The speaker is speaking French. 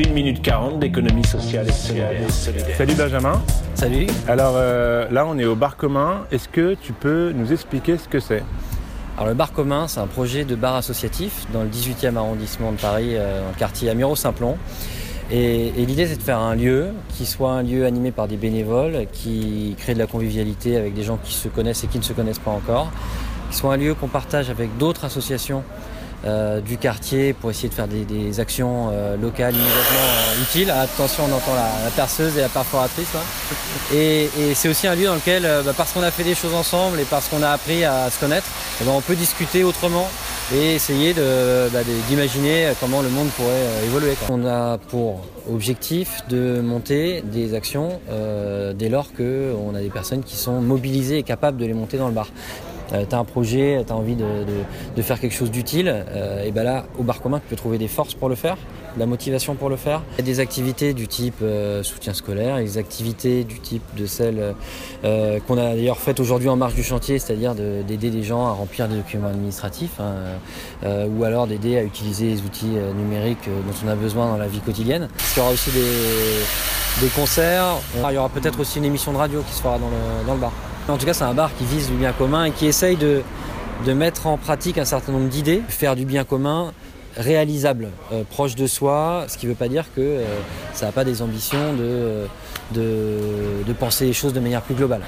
1 minute 40 d'économie sociale et solidaire. Salut Benjamin. Salut. Alors euh, là, on est au bar commun. Est-ce que tu peux nous expliquer ce que c'est? Alors le bar commun, c'est un projet de bar associatif dans le 18e arrondissement de Paris, euh, dans le quartier Amiro-Simplon. Et, et l'idée, c'est de faire un lieu qui soit un lieu animé par des bénévoles, qui crée de la convivialité avec des gens qui se connaissent et qui ne se connaissent pas encore, qui soit un lieu qu'on partage avec d'autres associations euh, du quartier pour essayer de faire des, actions euh, locales immédiatement euh, utiles. Attention, on entend la, perceuse et la perforatrice. là. Et, c'est aussi un lieu dans lequel, bah, parce qu'on a fait des choses ensemble et parce qu'on a appris à se connaître, eh ben, on peut discuter autrement et essayer bah, d'imaginer comment le monde pourrait évoluer. On a pour objectif de monter des actions dès lors qu'on a des personnes qui sont mobilisées et capables de les monter dans le bar. Euh, tu as un projet, tu as envie de, de- de faire quelque chose d'utile, euh, et ben là, au bar commun, tu peux trouver des forces pour le faire, de la motivation pour le faire. Des activités du type euh, soutien scolaire, des activités du type de celles euh, qu'on a d'ailleurs faites aujourd'hui en marge du chantier, c'est-à-dire de- d'aider des gens à remplir des documents administratifs, hein, euh, ou alors d'aider à utiliser les outils euh, numériques dont on a besoin dans la vie quotidienne. Il y aura aussi des, des concerts, il y aura peut-être aussi une émission de radio qui se fera dans le, dans le bar. En tout cas, c'est un bar qui vise le bien commun et qui essaye de, de mettre en pratique un certain nombre d'idées, faire du bien commun réalisable, euh, proche de soi, ce qui ne veut pas dire que euh, ça n'a pas des ambitions de, de, de penser les choses de manière plus globale.